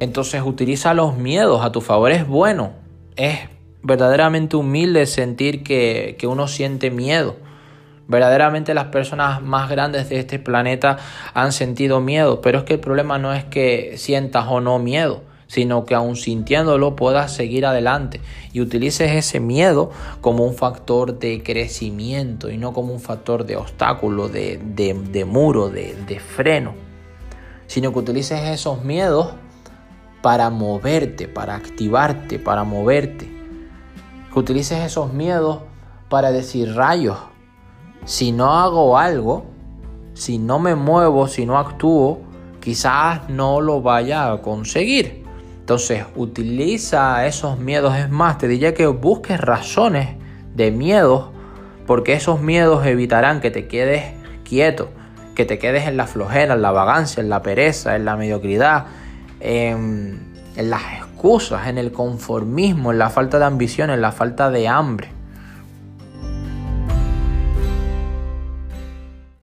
Entonces utiliza los miedos a tu favor. Es bueno, es verdaderamente humilde sentir que, que uno siente miedo. Verdaderamente las personas más grandes de este planeta han sentido miedo, pero es que el problema no es que sientas o no miedo, sino que aun sintiéndolo puedas seguir adelante y utilices ese miedo como un factor de crecimiento y no como un factor de obstáculo, de, de, muro, de, de freno, sino que utilices esos miedos para moverte, para activarte, para moverte. Que utilices esos miedos para decir rayos. Si no hago algo, si no me muevo, si no actúo, quizás no lo vaya a conseguir. Entonces, utiliza esos miedos. Es más, te diría que busques razones de miedos, porque esos miedos evitarán que te quedes quieto, que te quedes en la flojera, en la vagancia, en la pereza, en la mediocridad, en, las excusas, en el conformismo, en la falta de ambición, en la falta de hambre.